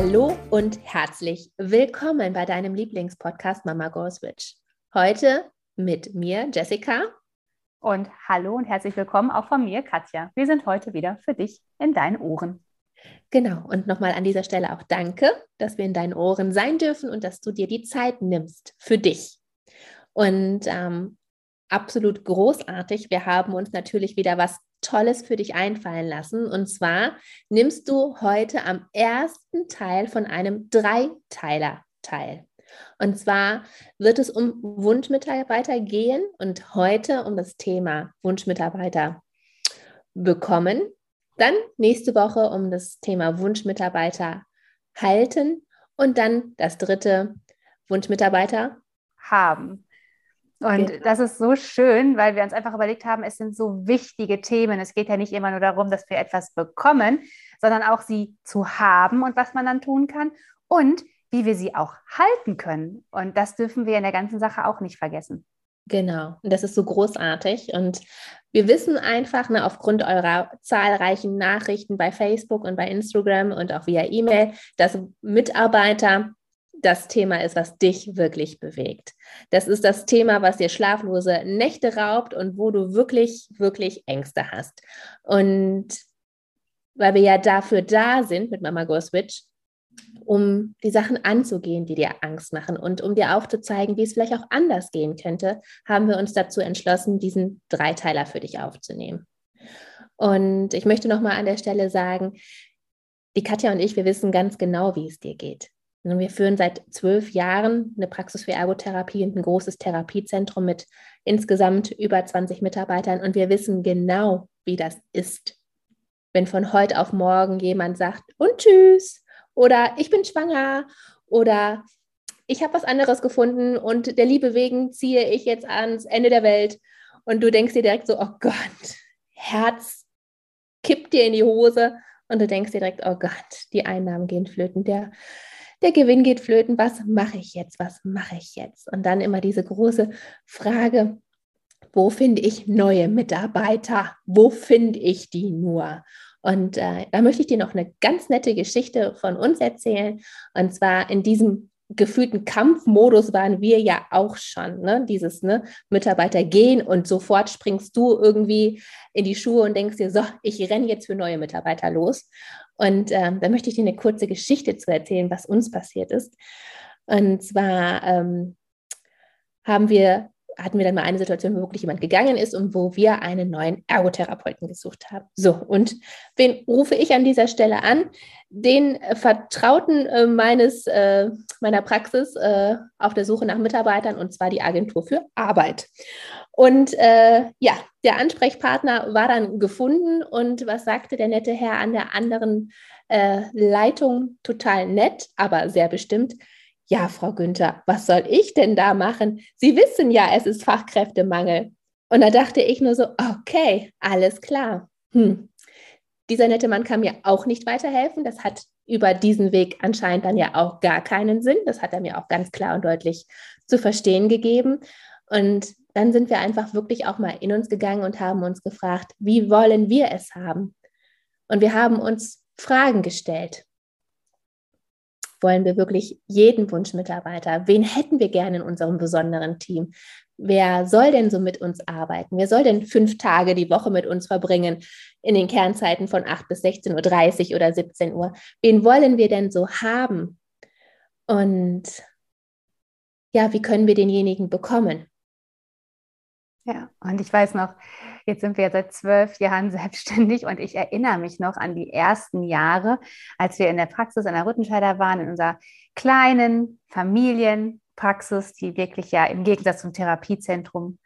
Hallo und herzlich willkommen bei deinem Lieblingspodcast Mama Goes Rich. Heute mit mir, Jessica. Und hallo und herzlich willkommen auch von mir, Katja. Wir sind heute wieder für dich in deinen Ohren. Genau, und nochmal an dieser Stelle auch danke, dass wir in deinen Ohren sein dürfen und dass du dir die Zeit nimmst für dich. Und ähm, absolut großartig. Wir haben uns natürlich wieder was Tolles für dich einfallen lassen. Und zwar nimmst du heute am ersten Teil von einem Dreiteiler teil. Und zwar wird es um Wunschmitarbeiter gehen und heute um das Thema Wunschmitarbeiter bekommen. Dann nächste Woche um das Thema Wunschmitarbeiter halten und dann das dritte Wunschmitarbeiter haben. Und genau. das ist so schön, weil wir uns einfach überlegt haben, es sind so wichtige Themen. Es geht ja nicht immer nur darum, dass wir etwas bekommen, sondern auch sie zu haben und was man dann tun kann und wie wir sie auch halten können. Und das dürfen wir in der ganzen Sache auch nicht vergessen. Genau, und das ist so großartig. Und wir wissen einfach, ne, aufgrund eurer zahlreichen Nachrichten bei Facebook und bei Instagram und auch via E-Mail, dass Mitarbeiter das Thema ist, was dich wirklich bewegt. Das ist das Thema, was dir schlaflose Nächte raubt und wo du wirklich, wirklich Ängste hast. Und weil wir ja dafür da sind mit Mama Go Switch, um die Sachen anzugehen, die dir Angst machen und um dir aufzuzeigen, wie es vielleicht auch anders gehen könnte, haben wir uns dazu entschlossen, diesen Dreiteiler für dich aufzunehmen. Und ich möchte nochmal an der Stelle sagen, die Katja und ich, wir wissen ganz genau, wie es dir geht. Wir führen seit zwölf Jahren eine Praxis für Ergotherapie und ein großes Therapiezentrum mit insgesamt über 20 Mitarbeitern. Und wir wissen genau, wie das ist, wenn von heute auf morgen jemand sagt, und tschüss, oder ich bin schwanger, oder ich habe was anderes gefunden und der Liebe wegen ziehe ich jetzt ans Ende der Welt. Und du denkst dir direkt so, oh Gott, Herz kippt dir in die Hose. Und du denkst dir direkt, oh Gott, die Einnahmen gehen flöten. Der, der Gewinn geht flöten, was mache ich jetzt, was mache ich jetzt? Und dann immer diese große Frage, wo finde ich neue Mitarbeiter? Wo finde ich die nur? Und äh, da möchte ich dir noch eine ganz nette Geschichte von uns erzählen. Und zwar in diesem gefühlten Kampfmodus waren wir ja auch schon. Ne? Dieses ne, Mitarbeiter gehen und sofort springst du irgendwie in die Schuhe und denkst dir, so, ich renne jetzt für neue Mitarbeiter los. Und ähm, da möchte ich dir eine kurze Geschichte zu erzählen, was uns passiert ist. Und zwar ähm, haben wir hatten wir dann mal eine Situation, wo wirklich jemand gegangen ist und wo wir einen neuen Ergotherapeuten gesucht haben. So, und wen rufe ich an dieser Stelle an? Den Vertrauten äh, meines, äh, meiner Praxis äh, auf der Suche nach Mitarbeitern und zwar die Agentur für Arbeit. Und äh, ja, der Ansprechpartner war dann gefunden und was sagte der nette Herr an der anderen äh, Leitung? Total nett, aber sehr bestimmt ja, Frau Günther, was soll ich denn da machen? Sie wissen ja, es ist Fachkräftemangel. Und da dachte ich nur so, okay, alles klar. Hm. Dieser nette Mann kann mir auch nicht weiterhelfen. Das hat über diesen Weg anscheinend dann ja auch gar keinen Sinn. Das hat er mir auch ganz klar und deutlich zu verstehen gegeben. Und dann sind wir einfach wirklich auch mal in uns gegangen und haben uns gefragt, wie wollen wir es haben? Und wir haben uns Fragen gestellt wollen wir wirklich jeden Wunschmitarbeiter? Wen hätten wir gerne in unserem besonderen Team? Wer soll denn so mit uns arbeiten? Wer soll denn fünf Tage die Woche mit uns verbringen in den Kernzeiten von 8 bis 16.30 Uhr oder 17 Uhr? Wen wollen wir denn so haben? Und ja, wie können wir denjenigen bekommen? Ja, und ich weiß noch, jetzt sind wir seit zwölf Jahren selbstständig und ich erinnere mich noch an die ersten Jahre, als wir in der Praxis an der Rüttenscheider waren, in unserer kleinen Familienpraxis, die wirklich ja im Gegensatz zum Therapiezentrum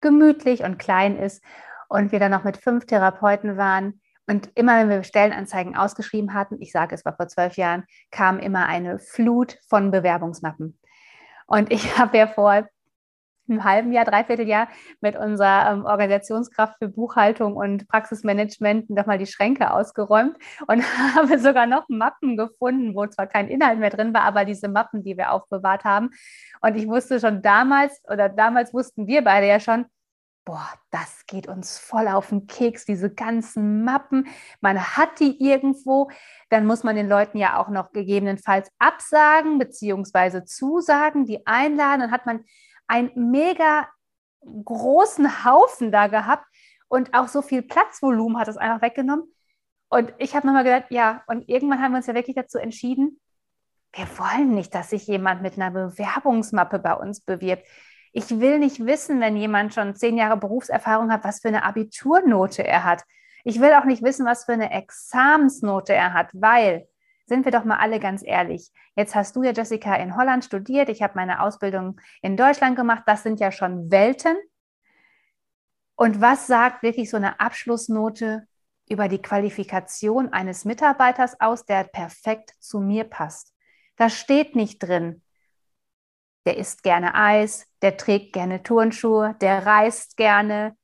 gemütlich und klein ist und wir dann noch mit fünf Therapeuten waren. Und immer, wenn wir Stellenanzeigen ausgeschrieben hatten, ich sage, es war vor zwölf Jahren, kam immer eine Flut von Bewerbungsmappen. Und ich habe ja vor einem halben Jahr, dreiviertel Jahr mit unserer ähm, Organisationskraft für Buchhaltung und Praxismanagement nochmal die Schränke ausgeräumt und habe sogar noch Mappen gefunden, wo zwar kein Inhalt mehr drin war, aber diese Mappen, die wir aufbewahrt haben. Und ich wusste schon damals, oder damals wussten wir beide ja schon, boah, das geht uns voll auf den Keks, diese ganzen Mappen. Man hat die irgendwo, dann muss man den Leuten ja auch noch gegebenenfalls absagen beziehungsweise zusagen, die einladen. Dann hat man einen mega großen Haufen da gehabt und auch so viel Platzvolumen hat es einfach weggenommen. Und ich habe nochmal gedacht, ja, und irgendwann haben wir uns ja wirklich dazu entschieden, wir wollen nicht, dass sich jemand mit einer Bewerbungsmappe bei uns bewirbt. Ich will nicht wissen, wenn jemand schon zehn Jahre Berufserfahrung hat, was für eine Abiturnote er hat. Ich will auch nicht wissen, was für eine Examensnote er hat, weil sind wir doch mal alle ganz ehrlich. Jetzt hast du ja, Jessica, in Holland studiert. Ich habe meine Ausbildung in Deutschland gemacht. Das sind ja schon Welten. Und was sagt wirklich so eine Abschlussnote über die Qualifikation eines Mitarbeiters aus, der perfekt zu mir passt? Da steht nicht drin, der isst gerne Eis, der trägt gerne Turnschuhe, der reist gerne,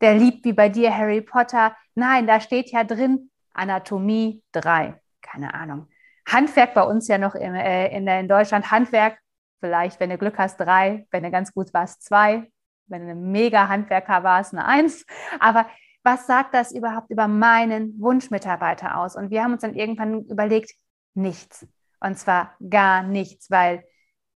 der liebt wie bei dir Harry Potter. Nein, da steht ja drin Anatomie 3 keine Ahnung. Handwerk bei uns ja noch in, äh, in, in Deutschland. Handwerk, vielleicht, wenn du Glück hast, drei, wenn du ganz gut warst, zwei, wenn du ein mega Handwerker warst, eine Eins. Aber was sagt das überhaupt über meinen Wunschmitarbeiter aus? Und wir haben uns dann irgendwann überlegt, nichts. Und zwar gar nichts, weil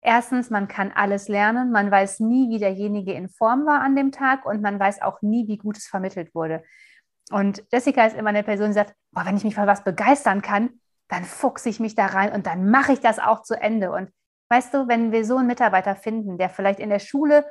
erstens, man kann alles lernen, man weiß nie, wie derjenige in Form war an dem Tag und man weiß auch nie, wie gut es vermittelt wurde. Und Jessica ist immer eine Person, die sagt, boah, wenn ich mich für was begeistern kann, dann fuchse ich mich da rein und dann mache ich das auch zu Ende. Und weißt du, wenn wir so einen Mitarbeiter finden, der vielleicht in der Schule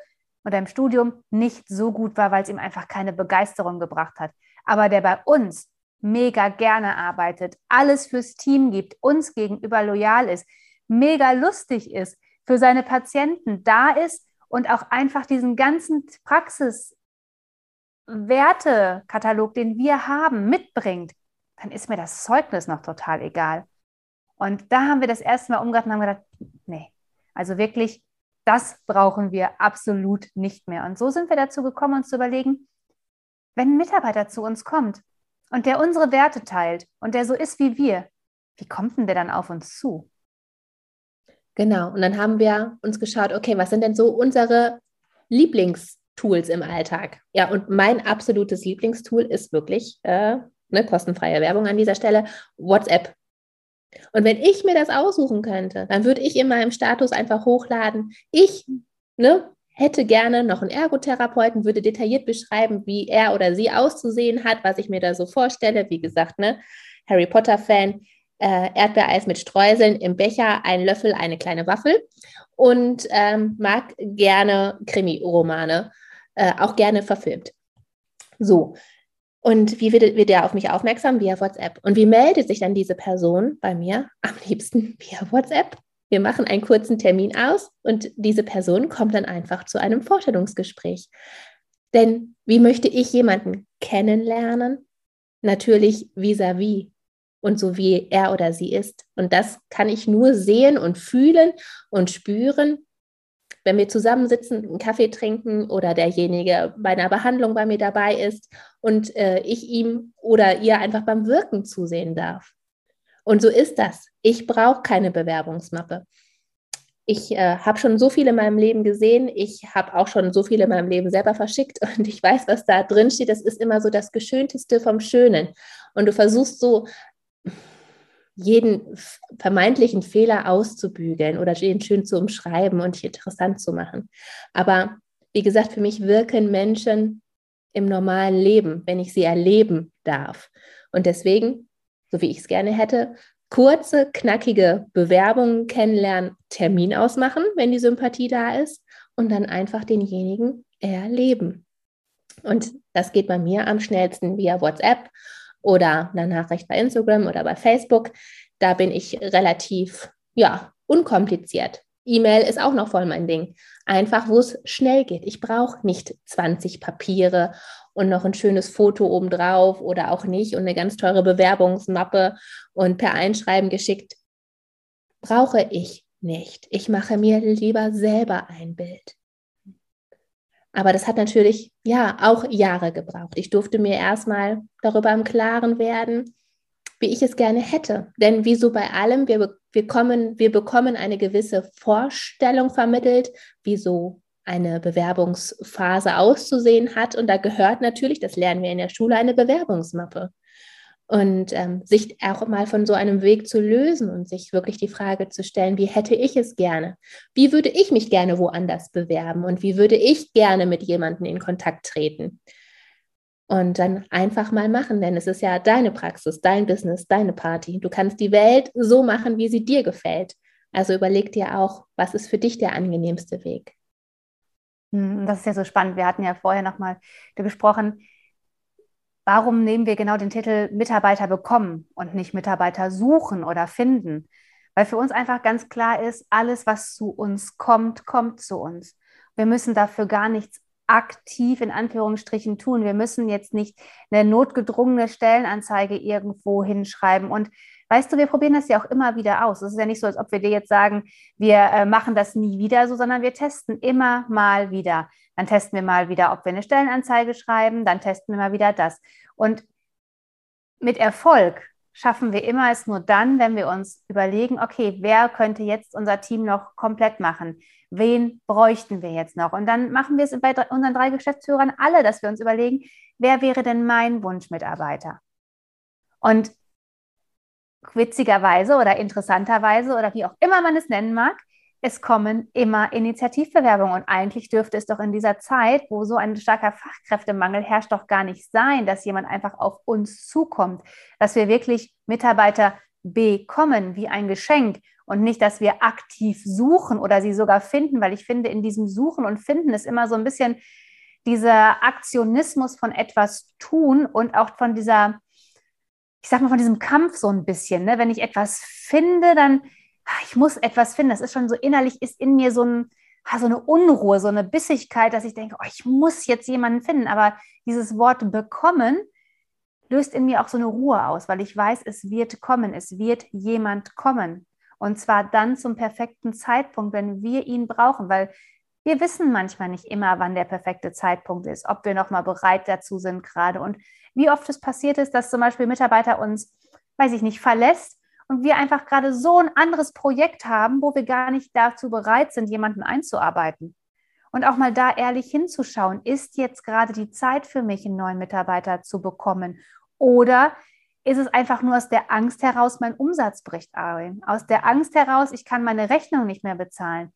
oder im Studium nicht so gut war, weil es ihm einfach keine Begeisterung gebracht hat, aber der bei uns mega gerne arbeitet, alles fürs Team gibt, uns gegenüber loyal ist, mega lustig ist, für seine Patienten da ist und auch einfach diesen ganzen Praxis Wertekatalog, den wir haben, mitbringt, dann ist mir das Zeugnis noch total egal. Und da haben wir das erste Mal umgedacht und haben gedacht, nee, also wirklich, das brauchen wir absolut nicht mehr. Und so sind wir dazu gekommen, uns zu überlegen, wenn ein Mitarbeiter zu uns kommt und der unsere Werte teilt und der so ist wie wir, wie kommt denn der dann auf uns zu? Genau, und dann haben wir uns geschaut, okay, was sind denn so unsere Lieblings- Tools im Alltag. Ja, und mein absolutes Lieblingstool ist wirklich, äh, ne, kostenfreie Werbung an dieser Stelle, WhatsApp. Und wenn ich mir das aussuchen könnte, dann würde ich in meinem Status einfach hochladen, ich ne, hätte gerne noch einen Ergotherapeuten, würde detailliert beschreiben, wie er oder sie auszusehen hat, was ich mir da so vorstelle. Wie gesagt, ne, Harry Potter-Fan, äh, Erdbeereis mit Streuseln im Becher, ein Löffel, eine kleine Waffel und ähm, mag gerne Krimi-Romane äh, auch gerne verfilmt. So. Und wie wird, wird der auf mich aufmerksam? Via WhatsApp. Und wie meldet sich dann diese Person bei mir? Am liebsten via WhatsApp. Wir machen einen kurzen Termin aus und diese Person kommt dann einfach zu einem Vorstellungsgespräch. Denn wie möchte ich jemanden kennenlernen? Natürlich vis-à-vis -vis und so wie er oder sie ist. Und das kann ich nur sehen und fühlen und spüren, wenn wir zusammensitzen, einen Kaffee trinken oder derjenige bei einer Behandlung bei mir dabei ist und äh, ich ihm oder ihr einfach beim Wirken zusehen darf. Und so ist das. Ich brauche keine Bewerbungsmappe. Ich äh, habe schon so viele in meinem Leben gesehen. Ich habe auch schon so viele in meinem Leben selber verschickt und ich weiß, was da drin steht. Das ist immer so das Geschönteste vom Schönen. Und du versuchst so jeden vermeintlichen Fehler auszubügeln oder den schön zu umschreiben und interessant zu machen. Aber wie gesagt, für mich wirken Menschen im normalen Leben, wenn ich sie erleben darf. Und deswegen, so wie ich es gerne hätte, kurze, knackige Bewerbungen kennenlernen, Termin ausmachen, wenn die Sympathie da ist und dann einfach denjenigen erleben. Und das geht bei mir am schnellsten via WhatsApp oder eine Nachricht bei Instagram oder bei Facebook. Da bin ich relativ, ja, unkompliziert. E-Mail ist auch noch voll mein Ding. Einfach, wo es schnell geht. Ich brauche nicht 20 Papiere und noch ein schönes Foto obendrauf oder auch nicht und eine ganz teure Bewerbungsmappe und per Einschreiben geschickt. Brauche ich nicht. Ich mache mir lieber selber ein Bild. Aber das hat natürlich ja auch Jahre gebraucht. Ich durfte mir erstmal darüber im Klaren werden, wie ich es gerne hätte. Denn wie so bei allem, wir, wir, kommen, wir bekommen eine gewisse Vorstellung vermittelt, wie so eine Bewerbungsphase auszusehen hat. Und da gehört natürlich, das lernen wir in der Schule, eine Bewerbungsmappe. Und ähm, sich auch mal von so einem Weg zu lösen und sich wirklich die Frage zu stellen, wie hätte ich es gerne? Wie würde ich mich gerne woanders bewerben? Und wie würde ich gerne mit jemandem in Kontakt treten? Und dann einfach mal machen, denn es ist ja deine Praxis, dein Business, deine Party. Du kannst die Welt so machen, wie sie dir gefällt. Also überleg dir auch, was ist für dich der angenehmste Weg. Hm, das ist ja so spannend. Wir hatten ja vorher nochmal gesprochen, warum nehmen wir genau den Titel Mitarbeiter bekommen und nicht Mitarbeiter suchen oder finden? Weil für uns einfach ganz klar ist, alles, was zu uns kommt, kommt zu uns. Wir müssen dafür gar nichts aktiv in Anführungsstrichen tun. Wir müssen jetzt nicht eine notgedrungene Stellenanzeige irgendwo hinschreiben. Und weißt du, wir probieren das ja auch immer wieder aus. Es ist ja nicht so, als ob wir dir jetzt sagen, wir äh, machen das nie wieder so, sondern wir testen immer mal wieder. Dann testen wir mal wieder, ob wir eine Stellenanzeige schreiben, dann testen wir mal wieder das. Und mit Erfolg schaffen wir immer es nur dann, wenn wir uns überlegen, okay, wer könnte jetzt unser Team noch komplett machen? wen bräuchten wir jetzt noch? Und dann machen wir es bei unseren drei Geschäftsführern alle, dass wir uns überlegen, wer wäre denn mein Wunschmitarbeiter? Und witzigerweise oder interessanterweise oder wie auch immer man es nennen mag, es kommen immer Initiativbewerbungen. Und eigentlich dürfte es doch in dieser Zeit, wo so ein starker Fachkräftemangel herrscht, doch gar nicht sein, dass jemand einfach auf uns zukommt, dass wir wirklich Mitarbeiter bekommen wie ein Geschenk und nicht, dass wir aktiv suchen oder sie sogar finden, weil ich finde, in diesem Suchen und Finden ist immer so ein bisschen dieser Aktionismus von etwas tun und auch von dieser, ich sag mal, von diesem Kampf so ein bisschen. Ne? Wenn ich etwas finde, dann, ah, ich muss etwas finden. Das ist schon so innerlich, ist in mir so, ein, ah, so eine Unruhe, so eine Bissigkeit, dass ich denke, oh, ich muss jetzt jemanden finden. Aber dieses Wort bekommen löst in mir auch so eine Ruhe aus, weil ich weiß, es wird kommen, es wird jemand kommen. Und zwar dann zum perfekten Zeitpunkt, wenn wir ihn brauchen, weil wir wissen manchmal nicht immer, wann der perfekte Zeitpunkt ist, ob wir nochmal bereit dazu sind gerade. Und wie oft es passiert ist, dass zum Beispiel Mitarbeiter uns, weiß ich nicht, verlässt und wir einfach gerade so ein anderes Projekt haben, wo wir gar nicht dazu bereit sind, jemanden einzuarbeiten. Und auch mal da ehrlich hinzuschauen, ist jetzt gerade die Zeit für mich, einen neuen Mitarbeiter zu bekommen? Oder ist es einfach nur aus der Angst heraus, mein Umsatz bricht ein. Aus der Angst heraus, ich kann meine Rechnung nicht mehr bezahlen.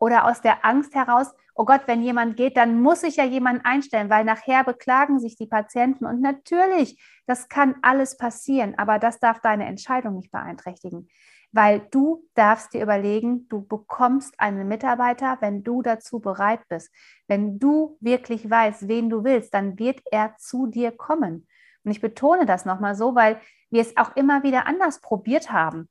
Oder aus der Angst heraus, oh Gott, wenn jemand geht, dann muss ich ja jemanden einstellen, weil nachher beklagen sich die Patienten. Und natürlich, das kann alles passieren, aber das darf deine Entscheidung nicht beeinträchtigen. Weil du darfst dir überlegen, du bekommst einen Mitarbeiter, wenn du dazu bereit bist. Wenn du wirklich weißt, wen du willst, dann wird er zu dir kommen. Und ich betone das nochmal so, weil wir es auch immer wieder anders probiert haben.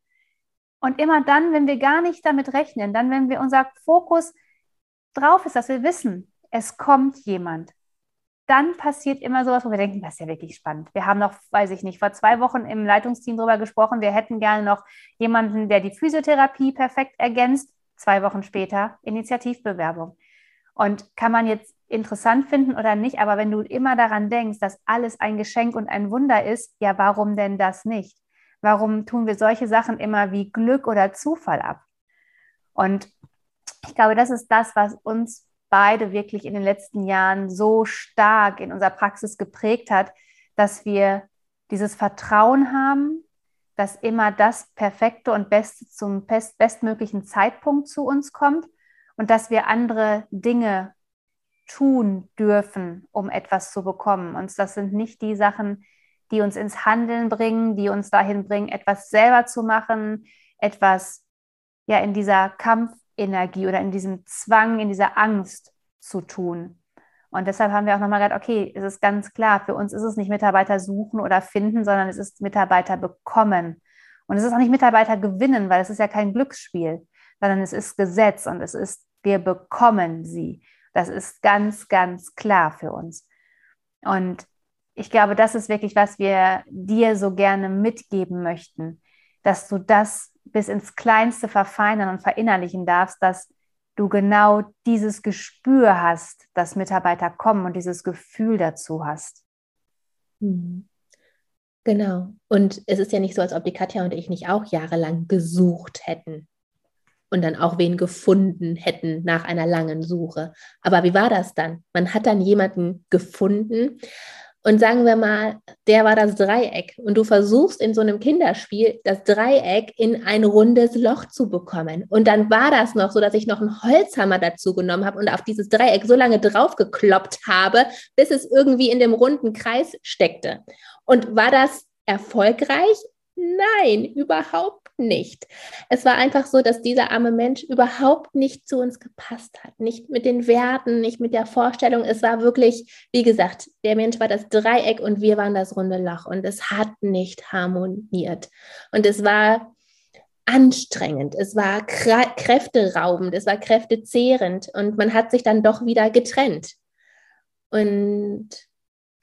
Und immer dann, wenn wir gar nicht damit rechnen, dann, wenn wir unser Fokus drauf ist, dass wir wissen, es kommt jemand, dann passiert immer sowas, wo wir denken, das ist ja wirklich spannend. Wir haben noch, weiß ich nicht, vor zwei Wochen im Leitungsteam darüber gesprochen, wir hätten gerne noch jemanden, der die Physiotherapie perfekt ergänzt. Zwei Wochen später Initiativbewerbung. Und kann man jetzt interessant finden oder nicht, aber wenn du immer daran denkst, dass alles ein Geschenk und ein Wunder ist, ja, warum denn das nicht? Warum tun wir solche Sachen immer wie Glück oder Zufall ab? Und ich glaube, das ist das, was uns beide wirklich in den letzten Jahren so stark in unserer Praxis geprägt hat, dass wir dieses Vertrauen haben, dass immer das Perfekte und Beste zum best bestmöglichen Zeitpunkt zu uns kommt und dass wir andere Dinge tun dürfen, um etwas zu bekommen. Und das sind nicht die Sachen, die uns ins Handeln bringen, die uns dahin bringen, etwas selber zu machen, etwas ja in dieser Kampfenergie oder in diesem Zwang, in dieser Angst zu tun. Und deshalb haben wir auch nochmal gesagt, okay, es ist ganz klar, für uns ist es nicht Mitarbeiter suchen oder finden, sondern es ist Mitarbeiter bekommen. Und es ist auch nicht Mitarbeiter gewinnen, weil es ist ja kein Glücksspiel, sondern es ist Gesetz und es ist, wir bekommen sie. Das ist ganz, ganz klar für uns. Und ich glaube, das ist wirklich, was wir dir so gerne mitgeben möchten, dass du das bis ins Kleinste verfeinern und verinnerlichen darfst, dass du genau dieses Gespür hast, dass Mitarbeiter kommen und dieses Gefühl dazu hast. Mhm. Genau. Und es ist ja nicht so, als ob die Katja und ich nicht auch jahrelang gesucht hätten und dann auch wen gefunden hätten nach einer langen Suche. Aber wie war das dann? Man hat dann jemanden gefunden und sagen wir mal, der war das Dreieck und du versuchst in so einem Kinderspiel das Dreieck in ein rundes Loch zu bekommen. Und dann war das noch so, dass ich noch einen Holzhammer dazu genommen habe und auf dieses Dreieck so lange draufgekloppt habe, bis es irgendwie in dem runden Kreis steckte. Und war das erfolgreich? Nein, überhaupt nicht. Es war einfach so, dass dieser arme Mensch überhaupt nicht zu uns gepasst hat. Nicht mit den Werten, nicht mit der Vorstellung. Es war wirklich, wie gesagt, der Mensch war das Dreieck und wir waren das runde Loch. Und es hat nicht harmoniert. Und es war anstrengend, es war kräfteraubend, es war kräftezehrend und man hat sich dann doch wieder getrennt. Und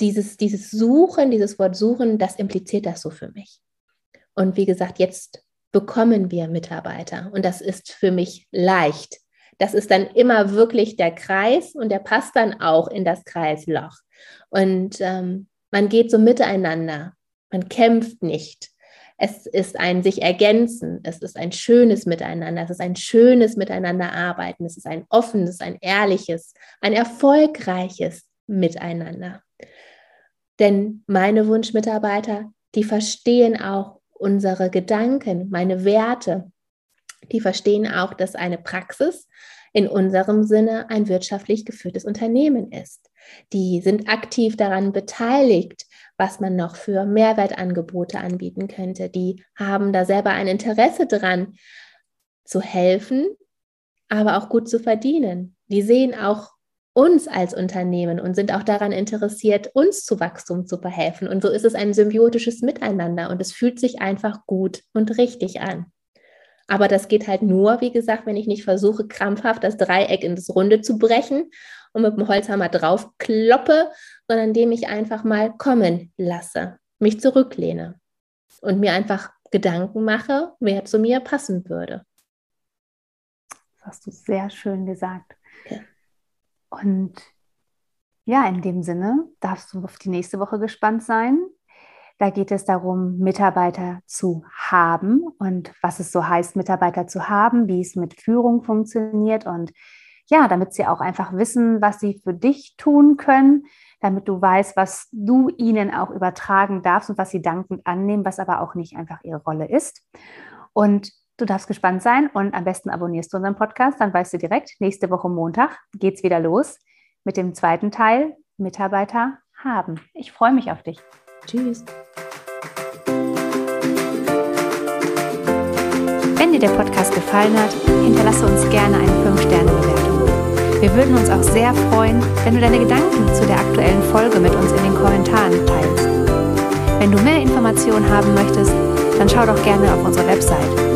dieses, dieses Suchen, dieses Wort Suchen, das impliziert das so für mich. Und wie gesagt, jetzt bekommen wir Mitarbeiter. Und das ist für mich leicht. Das ist dann immer wirklich der Kreis und der passt dann auch in das Kreisloch. Und ähm, man geht so miteinander. Man kämpft nicht. Es ist ein sich ergänzen. Es ist ein schönes Miteinander. Es ist ein schönes Miteinander arbeiten. Es ist ein offenes, ein ehrliches, ein erfolgreiches Miteinander. Denn meine Wunschmitarbeiter, die verstehen auch unsere Gedanken, meine Werte, die verstehen auch, dass eine Praxis in unserem Sinne ein wirtschaftlich geführtes Unternehmen ist. Die sind aktiv daran beteiligt, was man noch für Mehrwertangebote anbieten könnte. Die haben da selber ein Interesse dran, zu helfen, aber auch gut zu verdienen. Die sehen auch uns als Unternehmen und sind auch daran interessiert, uns zu Wachstum zu verhelfen. Und so ist es ein symbiotisches Miteinander und es fühlt sich einfach gut und richtig an. Aber das geht halt nur, wie gesagt, wenn ich nicht versuche, krampfhaft das Dreieck in das Runde zu brechen und mit dem Holzhammer drauf kloppe, sondern indem ich einfach mal kommen lasse, mich zurücklehne und mir einfach Gedanken mache, wer zu mir passen würde. Das hast du sehr schön gesagt. Und ja, in dem Sinne darfst du auf die nächste Woche gespannt sein. Da geht es darum, Mitarbeiter zu haben und was es so heißt, Mitarbeiter zu haben, wie es mit Führung funktioniert und ja, damit sie auch einfach wissen, was sie für dich tun können, damit du weißt, was du ihnen auch übertragen darfst und was sie dankend annehmen, was aber auch nicht einfach ihre Rolle ist. Und Du darfst gespannt sein und am besten abonnierst du unseren Podcast, dann weißt du direkt, nächste Woche Montag geht's wieder los mit dem zweiten Teil Mitarbeiter haben. Ich freue mich auf dich. Tschüss. Wenn dir der Podcast gefallen hat, hinterlasse uns gerne eine 5-Sterne-Bewertung. Wir würden uns auch sehr freuen, wenn du deine Gedanken zu der aktuellen Folge mit uns in den Kommentaren teilst. Wenn du mehr Informationen haben möchtest, dann schau doch gerne auf unsere Website